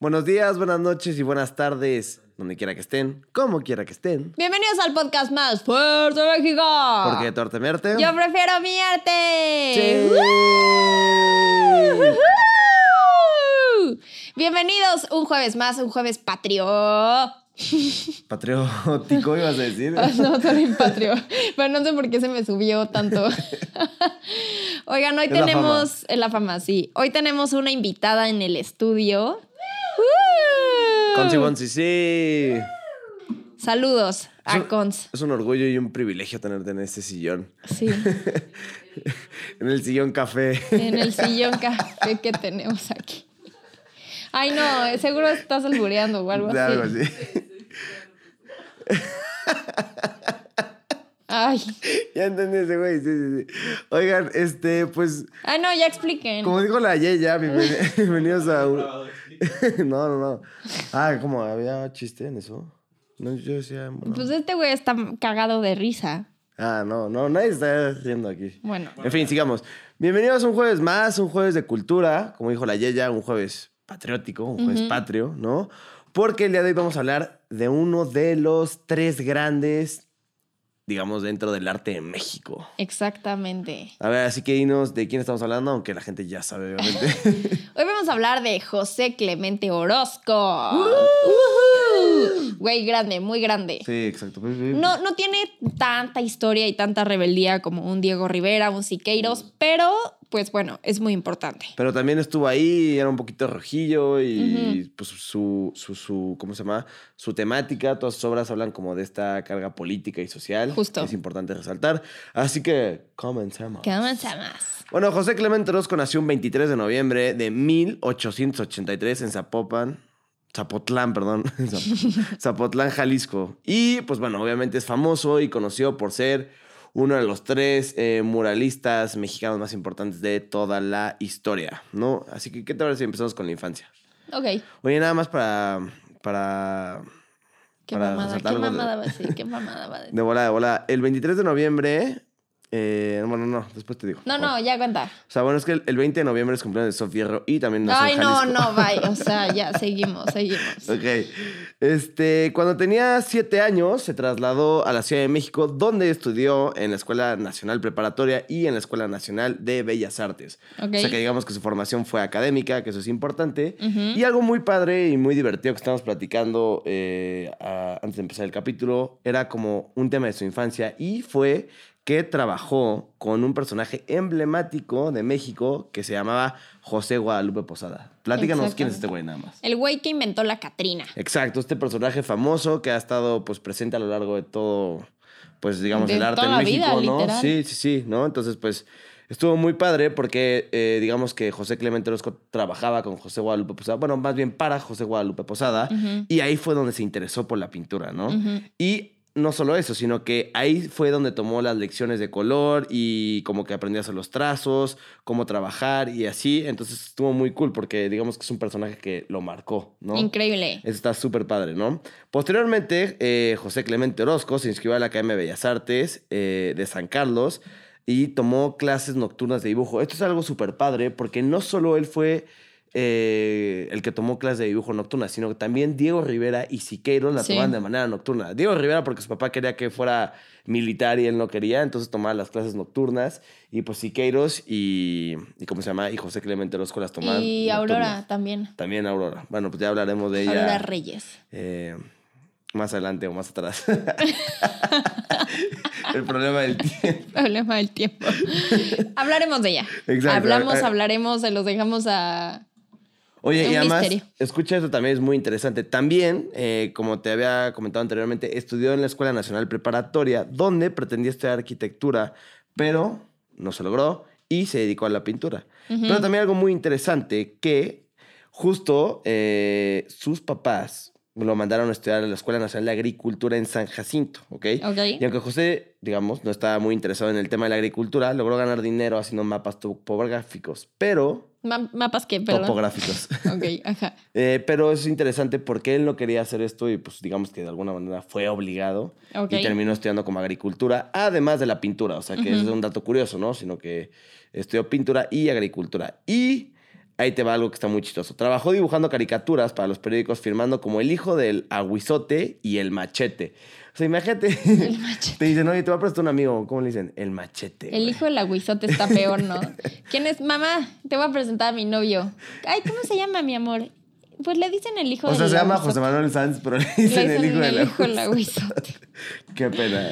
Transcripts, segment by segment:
Buenos días, buenas noches y buenas tardes, donde quiera que estén, como quiera que estén. Bienvenidos al podcast más fuerte de México. Porque torte mierte. Yo prefiero mi arte. Sí. Bienvenidos un jueves más, un jueves patrio. Patriótico ibas a decir. Ah, No, soy patrio. Pero no sé por qué se me subió tanto. Oigan, hoy Es la tenemos. En la fama, sí. Hoy tenemos una invitada en el estudio. Consi Bonsi, sí. Saludos Es a un- Cons. Es un orgullo y un privilegio tenerte en este sillón. Sí. En el sillón café. En el sillón café que tenemos aquí. Ay, no, seguro estás albureando o algo De así. algo así. Ay. Ya entendí ese güey, sí, sí, sí. Oigan, este, pues, Ay, no, ya expliquen. como dijo la Yeya, bienven- bienvenidos a un... No, no, no. Ah, ¿cómo? ¿Había chiste en eso? No, yo decía... bueno. Pues este güey está cagado de risa. Ah, no, no, nadie está riendo aquí. Bueno. En fin, sigamos. Bienvenidos a un jueves más, un jueves de cultura, como dijo la Yeya, un jueves patriótico, un jueves patrio, ¿no? Porque el día de hoy vamos a hablar de uno de los tres grandes, digamos, dentro del arte de México. Exactamente. A ver, así que dinos de quién estamos hablando, aunque la gente ya sabe, obviamente. Hoy vamos a hablar de José Clemente Orozco. Ujú. Güey, grande, muy grande. sí, exacto. No, no tiene tanta historia y tanta rebeldía como un Diego Rivera, un Siqueiros, pero pues bueno, es muy importante. Pero también estuvo ahí, era un poquito rojillo y pues su, su, su, ¿cómo se llama? Su temática, todas sus obras hablan como de esta carga política y social. Justo. Es importante resaltar. Así que comencemos. Comenzamos. Bueno, José Clemente Orozco nació un 23 de noviembre de 1883 en Zapopan. Zapotlán, perdón. Zap- Zapotlán, Jalisco. Y pues bueno, obviamente es famoso y conocido por ser uno de los tres eh, muralistas mexicanos más importantes de toda la historia, ¿no? Así que, ¿qué te parece si empezamos con la infancia? Ok. Oye, nada más para... para Qué para mamada, qué algo de- mamada va a decir, qué mamada va a decir. de volada, de volada. El 23 de noviembre... eh, bueno, no, después te digo. No, no, ya cuenta. o sea, bueno, es que el, el 20 de noviembre es cumpleaños de Sofía Fierro y también nació Ay, en no, no, bye. O sea, ya, seguimos, seguimos. Ok. Este, cuando tenía siete años, se trasladó a la Ciudad de México, donde estudió en la Escuela Nacional Preparatoria y en la Escuela Nacional de Bellas Artes. Ok. O sea, que digamos que su formación fue académica, que eso es importante. Y algo muy padre y muy divertido que estamos platicando eh, a- antes de empezar el capítulo, era como un tema de su infancia y fue que trabajó con un personaje emblemático de México que se llamaba José Guadalupe Posada. Platícanos quién es este güey nada más. El güey que inventó la Catrina. Exacto, este personaje famoso que ha estado pues presente a lo largo de todo, pues digamos, De el arte toda en la México, vida, ¿no? literal. Sí, sí, sí, ¿no? Entonces, pues estuvo muy padre porque eh, digamos que José Clemente Orozco trabajaba con José Guadalupe Posada, bueno, más bien para José Guadalupe Posada, y ahí fue donde se interesó por la pintura, ¿no? Y no solo eso, sino que ahí fue donde tomó las lecciones de color y como que aprendió a hacer los trazos, cómo trabajar y así. Entonces estuvo muy cool porque digamos que es un personaje que lo marcó, ¿no? Increíble. Eso está súper padre, ¿no? Posteriormente, eh, José Clemente Orozco se inscribió a la Academia de Bellas Artes eh, de San Carlos y tomó clases nocturnas de dibujo. Esto es algo súper padre porque no solo él fue eh, el que tomó clases de dibujo nocturna, sino que también Diego Rivera y Siqueiros la Sí. tomaban de manera nocturna. Diego Rivera porque su papá quería que fuera militar y él no quería, entonces tomaba las clases nocturnas y pues Siqueiros y, y ¿cómo se llama? Y José Clemente Orozco las tomaban Y Aurora nocturnas. también. También Aurora. Bueno, pues ya hablaremos de ella. Aurora Reyes. Eh, más adelante o más atrás. el problema del tiempo. Problema del tiempo. Hablaremos de ella. Exacto. Hablamos, Eh, hablaremos, se los dejamos a. Oye, Un y además, misterio. escucha esto también es muy interesante. También, eh, como te había comentado anteriormente, estudió en la Escuela Nacional Preparatoria, donde pretendía estudiar arquitectura, pero no se logró y se dedicó a la pintura. Pero también algo muy interesante que justo eh, sus papás lo mandaron a estudiar a la Escuela Nacional de Agricultura en San Jacinto, ¿ok? Ok. Y aunque José, digamos, no estaba muy interesado en el tema de la agricultura, logró ganar dinero haciendo mapas topográficos, pero... Ma- mapas perdón. Topográficos. Ok, ajá. Eh, pero es interesante porque él no quería hacer esto y pues digamos que de alguna manera fue obligado Ok. y terminó estudiando como agricultura, además de la pintura, o sea que es un dato curioso, ¿no? Sino que estudió pintura y agricultura. Y ahí te va algo que está muy chistoso. Trabajó dibujando caricaturas para los periódicos firmando como el hijo del aguizote y el machete. O sea, imagínate, El machete. te dicen, oye, te va a prestar un amigo, ¿cómo le dicen? El machete. El güey. hijo del aguizote está peor, ¿no? ¿Quién es? Mamá, te voy a presentar a mi novio. Ay, ¿cómo se llama, mi amor? Pues le dicen el hijo O del sea, se llama. José Manuel Sanz, pero le Le dicen el dicen hijo del el hijo del aguizote. Qué pena.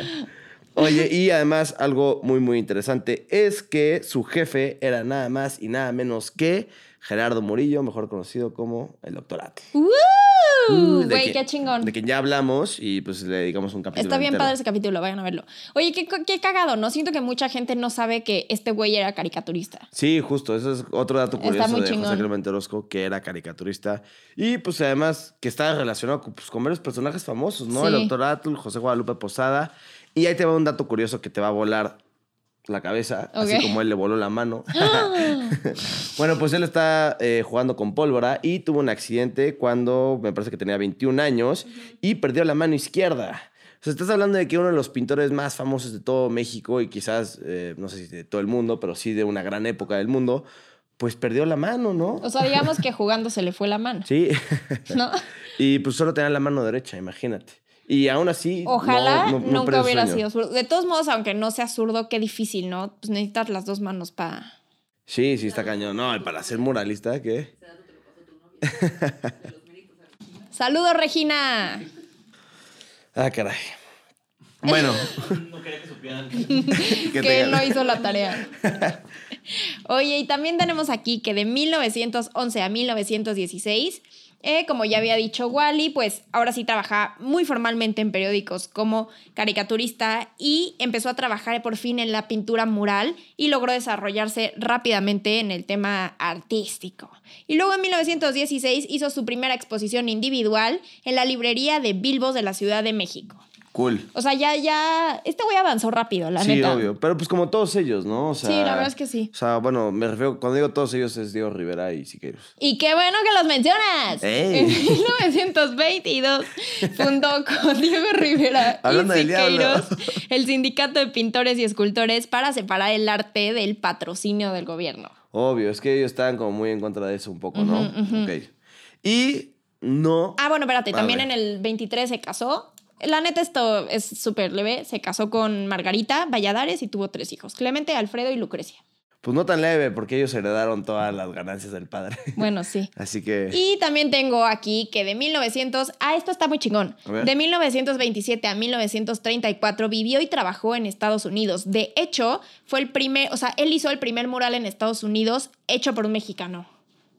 Oye, y además algo muy, muy interesante es que su jefe era nada más y nada menos que Gerardo Murillo, mejor conocido como el Doctor Atl. ¡Woo! Uh, Güey, que- qué chingón. De quien ya hablamos y pues le dedicamos un capítulo Está bien entero. padre ese capítulo, vayan a verlo. Oye, qué, qué cagado, ¿no? Siento que mucha gente no sabe que este güey era caricaturista. Sí, justo, eso es otro dato Está curioso muy de José. Clemente Orozco, que era caricaturista. Y pues además que estaba relacionado con, pues, con varios personajes famosos, ¿no? El. Doctor Atl, José Guadalupe Posada. Y ahí te va un dato curioso que te va a volar la cabeza, así como él le voló la mano. Bueno, pues él está eh, jugando con pólvora y tuvo un accidente cuando me parece que tenía 21 años y perdió la mano izquierda. O sea, estás hablando de que uno de los pintores más famosos de todo México y quizás, eh, no sé si de todo el mundo, pero sí de una gran época del mundo, pues perdió la mano, ¿no? O sea, digamos que jugando se le fue la mano, Sí. ¿no? y pues solo tenía la mano derecha, imagínate. Y aún así... no- Ojalá no- no nunca hubiera sueño. sido zurdo. De todos modos, aunque no sea zurdo, qué difícil, ¿no? Pues necesitas las dos manos para... Sí, sí, está cañón. No, y para ser muralista, ¿qué? ¡Saludos, Regina! Ah, caray. Bueno. No quería que supieran. que no hizo la tarea. Oye, y también tenemos aquí que de 1911 a 1916, eh, como ya había dicho Wally, pues ahora sí trabaja muy formalmente en periódicos como caricaturista y empezó a trabajar por fin en la pintura mural y logró desarrollarse rápidamente en el tema artístico. Y luego en 1916 hizo su primera exposición individual en la librería de Bilbos de la Ciudad de México. Cool. O sea, ya, ya, este güey avanzó rápido, la sí, neta. obvio. Pero pues como todos ellos, ¿no? O sea, Sí, la verdad es que sí. O sea, bueno, me refiero, cuando digo todos ellos es Diego Rivera y Siqueiros. Y qué bueno que los mencionas. ¡Ey! En 1922 fundó con Diego Rivera Hablando y. Siqueiros el Sindicato de Pintores y Escultores para separar el arte del patrocinio del gobierno. Obvio, es que ellos estaban como muy en contra de eso un poco, ¿no? Ujú. Ok. Y no... Ah, bueno, espérate, también en el 23 se casó. La neta, esto es súper leve. Se casó con Margarita Valladares y tuvo tres hijos: Clemente, Alfredo y Lucrecia. Pues no tan leve, porque ellos heredaron todas las ganancias del padre. Bueno, sí. Así que... Y también tengo aquí que de 1900, ah, esto está muy chingón. De 1927 a 1934 vivió y trabajó en Estados Unidos. De hecho, fue el primer, o sea, él hizo el primer mural en Estados Unidos hecho por un mexicano.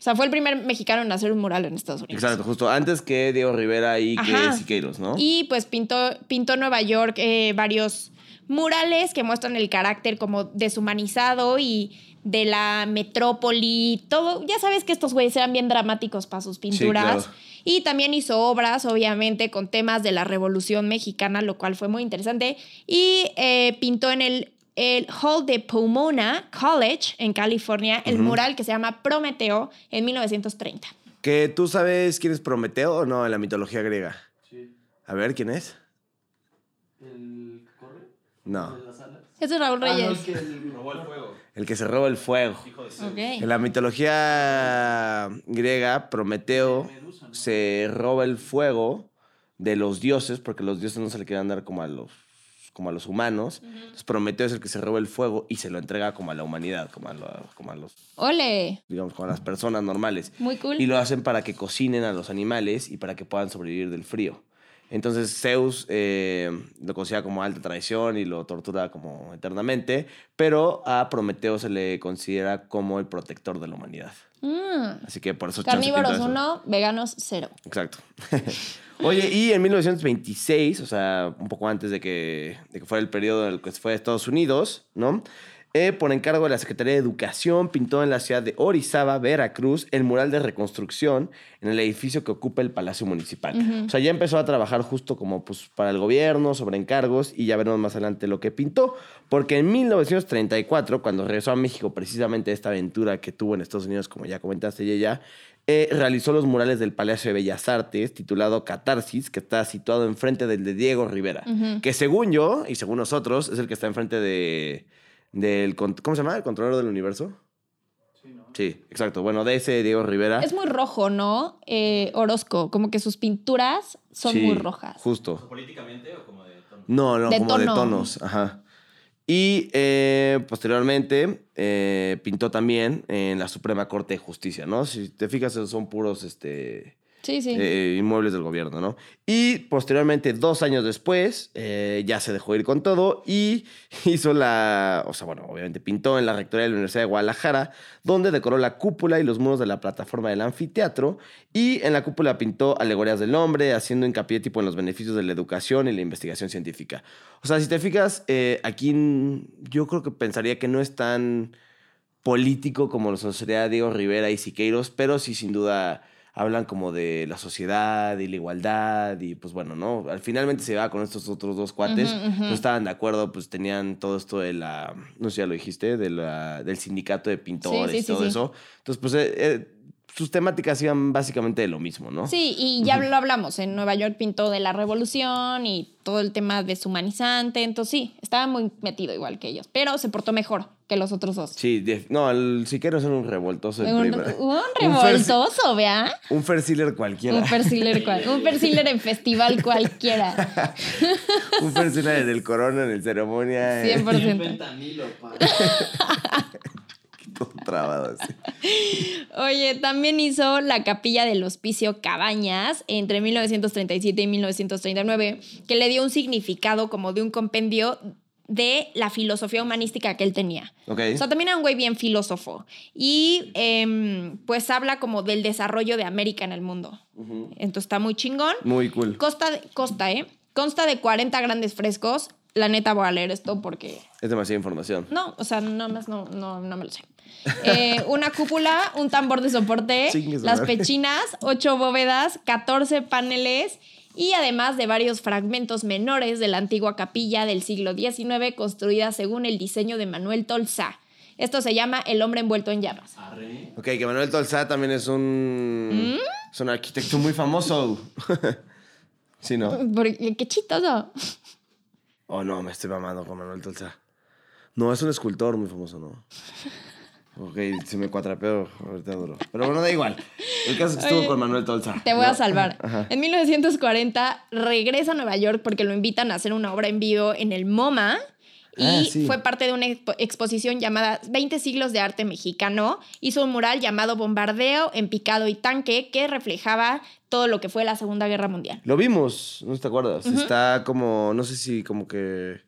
O sea, fue el primer mexicano en hacer un mural en Estados Unidos. Exacto, justo antes que Diego Rivera y Ajá. que Siqueiros, ¿no? Y pues pintó, pintó en Nueva York eh, varios murales que muestran el carácter como deshumanizado y de la metrópoli, todo. Ya sabes que estos güeyes eran bien dramáticos para sus pinturas. claro. Y también hizo obras, obviamente, con temas de la Revolución Mexicana, lo cual fue muy interesante. Y eh, pintó en el, el Hall de Pomona College, en California, el mural que se llama Prometeo en 1930. Que tú sabes quién es Prometeo o no en la mitología griega. Sí. A ver, ¿quién es? ¿El que corre? No, ¿De las alas? Ese es Raúl Ah, no, Reyes. es que el robó el fuego. el que se roba el fuego. Hijo de Zeus. Ok. En la mitología griega, Prometeo Medusa, ¿no? se roba el fuego de los dioses, porque los dioses no se le quieren dar como a los, como a los humanos. Entonces Prometeo es el que se roba el fuego y se lo entrega como a la humanidad, como a, lo- como a los, Ole, digamos, como a las personas normales. muy cool. Y lo hacen para que cocinen a los animales y para que puedan sobrevivir del frío. Entonces Zeus eh, lo considera como alta traición y lo tortura como eternamente, pero a Prometeo se le considera como el protector de la humanidad. Mm. Así que por eso Carnívoros eso. 1, veganos 0. Exacto. Oye, y en 1926, o sea, un poco antes de que, de que fuera el periodo en el que se fue a Estados Unidos, ¿no? Eh, por encargo de la Secretaría de Educación, pintó en la ciudad de Orizaba, Veracruz, el mural de reconstrucción en el edificio que ocupa el Palacio Municipal. O sea, ya empezó a trabajar justo como pues, para el gobierno, sobre encargos, y ya veremos más adelante lo que pintó, porque en 1934, cuando regresó a México precisamente esta aventura que tuvo en Estados Unidos, como ya comentaste ella, eh, realizó los murales del Palacio de Bellas Artes, titulado Catarsis, que está situado enfrente del de Diego Rivera, que según yo, y según nosotros, es el que está enfrente de, del... ¿Cómo se llama? ¿El controlador del universo? Sí, ¿no? Sí, exacto. Bueno, de ese Diego Rivera. Es muy rojo, ¿no? Eh, Orozco, como que sus pinturas son Sí, muy rojas. Justo. ¿Políticamente o como de tono? No, no, De como de tono. tonos. Ajá. Y eh, posteriormente eh, pintó también en la Suprema Corte de Justicia, ¿no? Si te fijas, son puros este, Sí, sí. eh, inmuebles del gobierno, ¿no? Y posteriormente, dos años después, eh, ya se dejó ir con todo y hizo la, o sea, bueno, obviamente pintó en la Rectoría de la Universidad de Guadalajara, donde decoró la cúpula y los muros de la plataforma del anfiteatro y en la cúpula pintó alegorías del hombre, haciendo hincapié tipo en los beneficios de la educación y la investigación científica. O sea, si te fijas, eh, aquí yo creo que pensaría que no es tan político como lo sería Diego Rivera y Siqueiros, pero sí sin duda hablan como de la sociedad y la igualdad y pues bueno, ¿no? Al finalmente se va con estos otros dos cuates, ujú. no estaban de acuerdo, pues tenían todo esto de la, no sé ya lo dijiste, de la, del sindicato de pintores Sí, sí, y todo sí. eso. Entonces, pues eh, eh, sus temáticas iban básicamente de lo mismo, ¿no? Sí, y ya lo hablamos. En Nueva York pintó de la revolución y todo el tema deshumanizante. Entonces, sí, estaba muy metido igual que ellos. Pero se portó mejor que los otros dos. Sí, de- no, el Siqueiros era un revoltoso. el Un, un revoltoso, ¿vea? Un Fersiler cualquiera. Un persiler, cual, un persiler en festival cualquiera. un Fersiler del Corona en el ceremonia. eh, 100%. Todo trabado así. Oye, también hizo la capilla del Hospicio Cabañas entre 1937 y 1939, que le dio un significado como de un compendio de la filosofía humanística que él tenía. Ok. O sea, también era un güey bien filósofo. Y em, pues habla como del desarrollo de América en el mundo. Entonces está muy chingón. Muy cool. Costa, costa, ¿eh? Consta de 40 grandes frescos. La neta voy a leer esto porque Es demasiada información. no, o sea, nada más no, no, no me lo sé. Eh, una cúpula, un tambor de soporte, las madre. pechinas, ocho bóvedas, 14 paneles y además de varios fragmentos menores de la antigua capilla del siglo XIX construida según el diseño de Manuel Tolsá. Esto se llama El hombre envuelto en llamas. Ok, que Manuel Tolsá también es un. ¿Mm? Es un arquitecto muy famoso. sí, ¿no? Porque, qué chistoso. Oh, no, me estoy mamando con Manuel Tolsá. No, es un escultor muy famoso, ¿no? Ok, se me cuatrapeó ahorita duro. Pero bueno, da igual. El caso es que estuvo con Manuel Tolsá. Te voy ¿no? a salvar. Ajá. En 1940 regresa a Nueva York porque lo invitan a hacer una obra en vivo en el MoMA y Ah, sí. fue parte de una expo- exposición llamada 20 siglos de arte mexicano. Hizo un mural llamado Bombardeo en picado y tanque que reflejaba todo lo que fue la Segunda Guerra Mundial. Lo vimos, no te acuerdas. Está como, no sé si como que.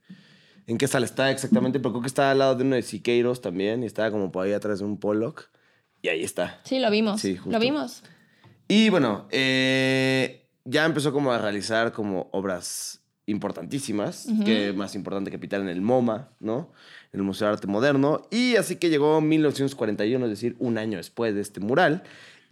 ¿En qué sala está exactamente? Pero creo que está al lado de uno de Siqueiros también. Y estaba como por ahí atrás de un Pollock. Y ahí está. Sí, lo vimos. Sí, justo. Lo vimos. Y bueno, eh, ya empezó como a realizar como obras importantísimas, Ujú. que más importante que pintar en el MoMA, ¿no? En el Museo de Arte Moderno. Y así que llegó 1941, es decir, un año después de este mural,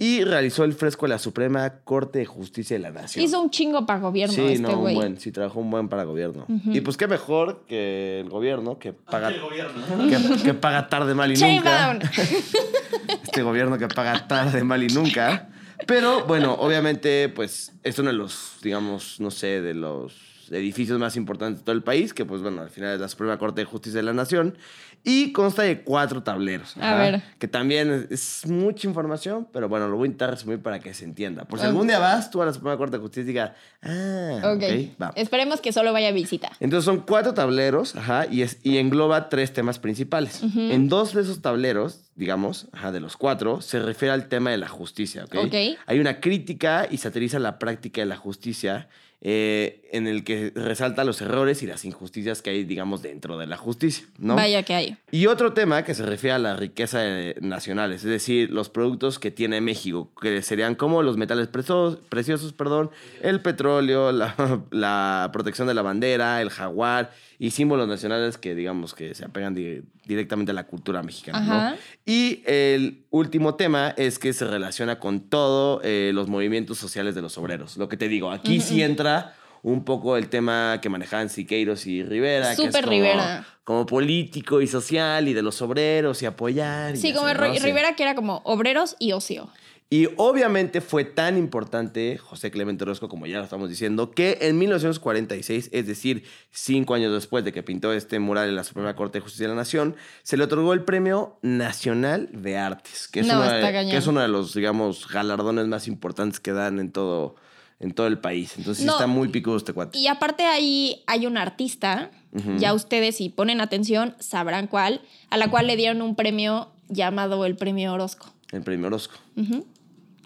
y realizó el fresco de la Suprema Corte de Justicia de la Nación. Hizo un chingo para gobierno Sí, este no, un güey. buen, sí, trabajó un buen para gobierno. Y pues qué mejor que el gobierno que paga, El gobierno. que, que paga tarde, mal y Shame nunca down. este gobierno que paga tarde, mal y nunca. Pero bueno, obviamente, pues es uno de los, digamos, no sé, de los edificios más importantes de todo el país, que pues bueno, al final es la Suprema Corte de Justicia de la Nación, y consta de cuatro tableros. A ver. Que también es, es mucha información, pero bueno, lo voy a intentar resumir para que se entienda. Por si Ok. algún día vas tú a la Suprema Corte de Justicia y digas, ah, ok. ok, va. Esperemos que solo vaya a visita. Entonces son cuatro tableros, ajá, y, es, y engloba tres temas principales. En dos de esos tableros, digamos, ajá, de los cuatro, se refiere al tema de la justicia, ¿ok? Ok. Hay una crítica y satiriza la práctica de la justicia, eh, en el que resalta los errores y las injusticias que hay, digamos, dentro de la justicia, ¿no? Vaya que hay. Y otro tema que se refiere a la riqueza eh, nacionales, es decir, los productos que tiene México, que serían como los metales presos- preciosos, perdón, el petróleo, la, la protección de la bandera, el jaguar y símbolos nacionales que digamos que se apegan di- directamente a la cultura mexicana. Y el último tema es que se relaciona con todos los movimientos sociales de los obreros. Lo que te digo, aquí sí entra un poco el tema que manejaban Siqueiros y Rivera. que es Súper como- Rivera. Como político y social y de los obreros y apoyar. y Sí, como. Rivera, que era como obreros y ocio. Y obviamente fue tan importante José Clemente Orozco, como ya lo estamos diciendo, que en 1946, es decir, cinco años después de que pintó este mural en la Suprema Corte de Justicia de la Nación, se le otorgó el Premio Nacional de Artes, que es, No, uno, de, cañón. que es uno de los, digamos, galardones más importantes que dan en todo, en todo el país. Entonces No, está muy picudo este cuate. Y aparte ahí hay un artista, ya ustedes si ponen atención sabrán cuál, a la cual le dieron un premio llamado el Premio Orozco. El Premio Orozco.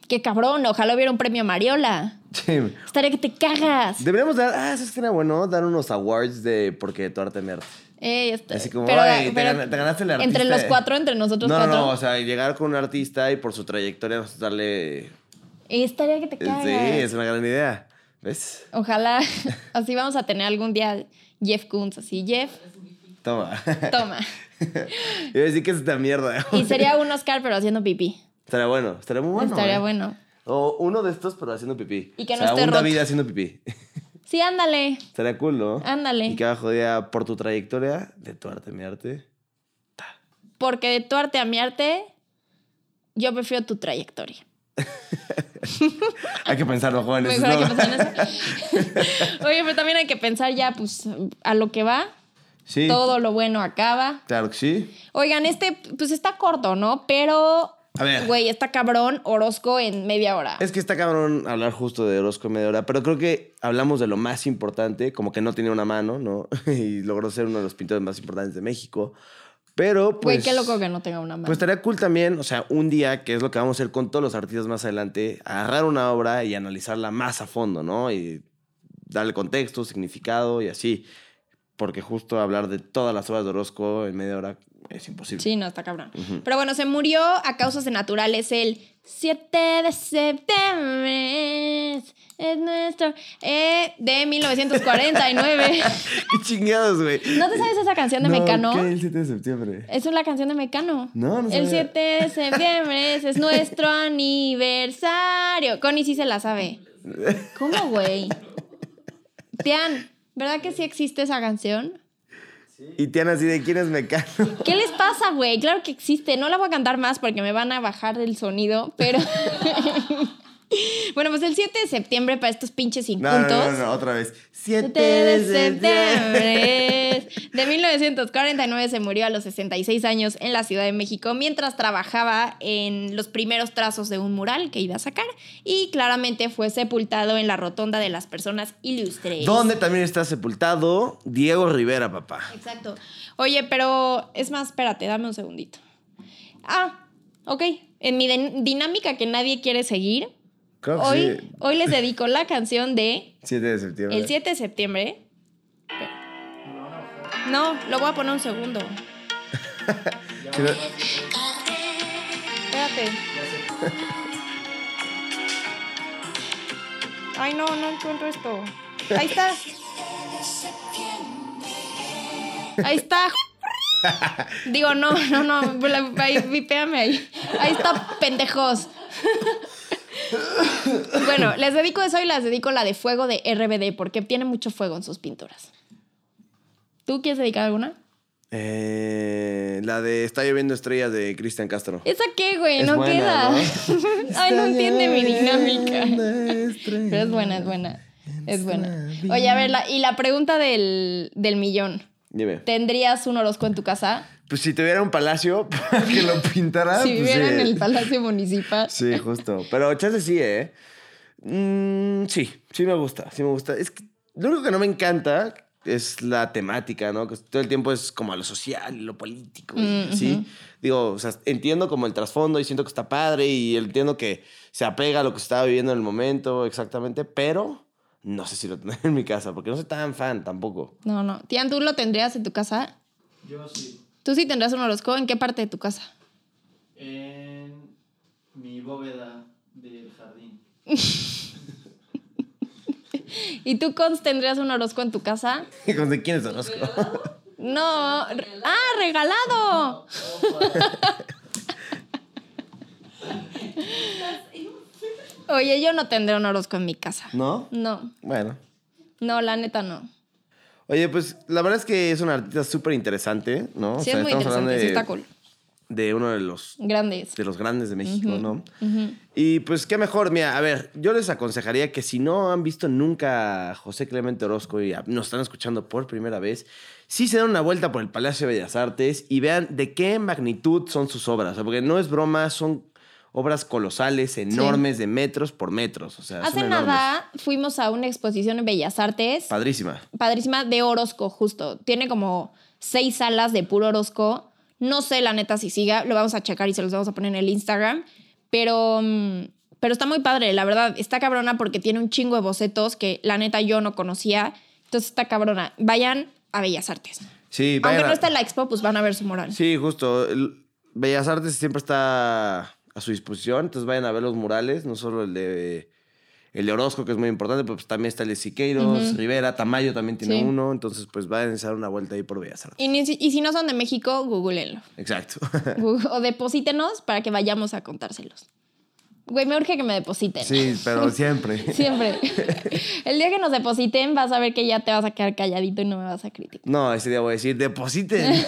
Qué cabrón, ojalá hubiera un premio Mariola. Sí. Estaría que te cagas. Deberíamos dar, ah, eso sería bueno, dar unos awards de porque tu arte me arte. Eh, está- Así como, pero- "Ay, te pero gana- te ganaste el artista". Entre los cuatro, entre nosotros no, cuatro. No, no, o sea, llegar con un artista y por su trayectoria nosotros darle... Estaría que te cagas. Sí, es una gran idea. ¿Ves? Ojalá así vamos a tener algún día Jeff Koons, así Jeff, Toma. toma. Iba a decir que es esta mierda. Y sería un Oscar pero haciendo pipí. Estaría bueno, estaría muy bueno. Estaría ¿eh? bueno. O uno de estos, pero haciendo pipí. Y que o no sea, esté un roto. David haciendo pipí. Sí, ándale. Estaría cool, ¿no? Ándale. Y que abajo diga, por tu trayectoria, de tu arte, mi arte. Porque de tu arte a mi arte, yo prefiero tu trayectoria. Hay que pensarlo, jóvenes. Mejor hay que pensar en eso. Oye, pero también hay que pensar ya, pues, a lo que va. Sí. Todo lo bueno acaba. Claro que sí. Oigan, este, pues está corto, ¿no? Pero, A ver. güey, está cabrón Orozco en media hora. Es que está cabrón hablar justo de Orozco en media hora, pero creo que hablamos de lo más importante, como que no tenía una mano, ¿no? y logró ser uno de los pintores más importantes de México. Pero, pues... Güey, qué loco que no tenga una mano. Pues estaría cool también, o sea, un día, que es lo que vamos a hacer con todos los artistas más adelante, agarrar una obra y analizarla más a fondo, ¿no? Y darle contexto, significado y así. Porque justo hablar de todas las obras de Orozco en media hora es imposible. Sí, no, está cabrón. Pero bueno, se murió a causas de naturales el 7 de septiembre. Es nuestro. eh, de 1949. ¡Qué chingados, güey! ¿No te sabes esa canción de No, Mecano? ¿Qué? El 7 de septiembre. Esa es la canción de Mecano. No, no El sabía. 7 de septiembre es nuestro aniversario. Connie sí se la sabe. ¿Cómo, güey? Tian, ¿verdad que sí existe esa canción? Y Tiana así de quién es Mecano. ¿Qué les pasa, güey? Claro que existe. No la voy a cantar más porque me van a bajar el sonido, pero. bueno, pues el 7 de septiembre para estos pinches No, no, incultos. no, no, otra vez. 7 7 de septiembre de 1949 se murió a los 66 años en la Ciudad de México mientras trabajaba en los primeros trazos de un mural que iba a sacar y claramente fue sepultado en la Rotonda de las Personas Ilustres. Donde también está sepultado Diego Rivera, papá. Exacto. Oye, pero es más, espérate, dame un segundito. Ah, ok. En mi din- dinámica que nadie quiere seguir, Creo que hoy, sí. hoy les dedico la canción de 7 de septiembre. el 7 de septiembre. No, lo voy a poner un segundo. Espérate. Ay, no, no encuentro esto. Ahí está. Ahí está. Digo, no, no, no. vipéame ahí. Ahí está, pendejos. Bueno, les dedico eso y les dedico la de fuego de RBD porque tiene mucho fuego en sus pinturas. ¿Tú quieres dedicar alguna? Eh, la de Está lloviendo estrellas de Cristian Castro. ¿Esa qué, güey? Es no buena, queda. ¿no? Ay, no entiende mi dinámica. Estrellas. Pero es buena, es buena. Es buena. Oye, a ver, la- y la pregunta del, del millón. Dime. ¿Tendrías un Orozco en tu casa? Pues si tuviera un palacio para que lo pintara. si pues, viviera sí. en el Palacio Municipal. Sí, justo. Pero chance sí, ¿eh? Mm, sí, sí me gusta, sí me gusta. Es que lo único que no me encanta es la temática, ¿no? Que todo el tiempo es como a lo social y lo político, Mm, ¿sí? ujú. Digo, o sea, entiendo como el trasfondo y siento que está padre y entiendo que se apega a lo que se estaba viviendo en el momento exactamente, pero no sé si lo tendré en mi casa porque no soy tan fan tampoco. No, no. Tian, ¿tú lo tendrías en tu casa? Yo sí. ¿Tú sí tendrás un horóscopo? ¿En qué parte de tu casa? En mi bóveda del jardín. ¿Y tú, Cons, tendrías un horóscopo en tu casa? ¿Con de quién es Orozco? No. ¡Ah, regalado! Oye, yo no tendré un horóscopo en mi casa. ¿No? No, Bueno. no, la neta no. Oye, pues la verdad es que es un artista súper interesante, ¿no? O Sí, sea, es muy interesante, sí de, está cool. de uno de los, Grandes. de los grandes de México, ¿no? Y pues qué mejor, mira, a ver, yo les aconsejaría que si no han visto nunca a José Clemente Orozco y a- nos están escuchando por primera vez, sí se den una vuelta por el Palacio de Bellas Artes y vean de qué magnitud son sus obras, o sea, porque no es broma, son obras colosales, enormes, de metros por metros, o sea, Hace nada fuimos a una exposición en Bellas Artes. Padrísima. padrísima de Orozco, justo. Tiene como seis salas de puro Orozco. No sé la neta si siga, lo vamos a checar y se los vamos a poner en el Instagram. Pero, mm, pero está muy padre, la verdad. Está cabrona porque tiene un chingo de bocetos que la neta yo no conocía. Entonces está cabrona. Vayan a Bellas Artes. Sí, Aunque vayan no a- está en la expo, pues van a ver su moral. Sí, justo. El- Bellas Artes siempre está a su disposición, entonces vayan a ver los murales, no solo el de el de Orozco, que es muy importante, pero pues también está el de Siqueiros, Rivera, Tamayo también tiene Sí. uno, entonces pues vayan a dar una vuelta ahí por Bellas Artes. Y, ni y si no son de México, googleenlo. Exacto. O deposítenos para que vayamos a contárselos. Güey, me urge que me depositen. sí, pero siempre. Siempre. El día que nos depositen, vas a ver que ya te vas a quedar calladito y no me vas a criticar. No, ese día voy a decir, depositen.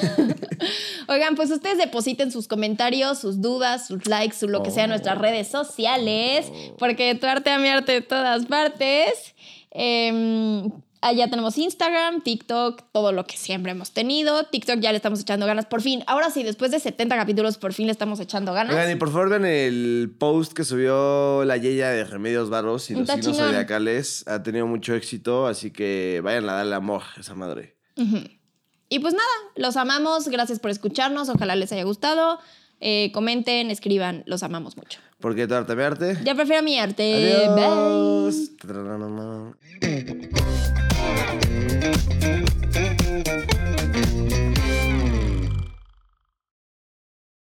Oigan, pues ustedes depositen sus comentarios, sus dudas, sus likes, su lo que sea en nuestras redes sociales, porque tu arte a mi arte de todas partes. Em, allá tenemos Instagram, TikTok, todo lo que siempre hemos tenido. TikTok ya le estamos echando ganas, por fin. Ahora sí, después de 70 capítulos, por fin le estamos echando ganas. Oigan, y por favor vean el post que subió la Yeya de Remedios Barros y los Está signos chingón. zodiacales. Ha tenido mucho éxito, así que vayan a darle amor a esa madre. Y pues nada, los amamos, gracias por escucharnos, ojalá les haya gustado. Eh, comenten, escriban, los amamos mucho. Porque tu arte, mi arte. Ya prefiero mi arte. Bye. Adiós. Música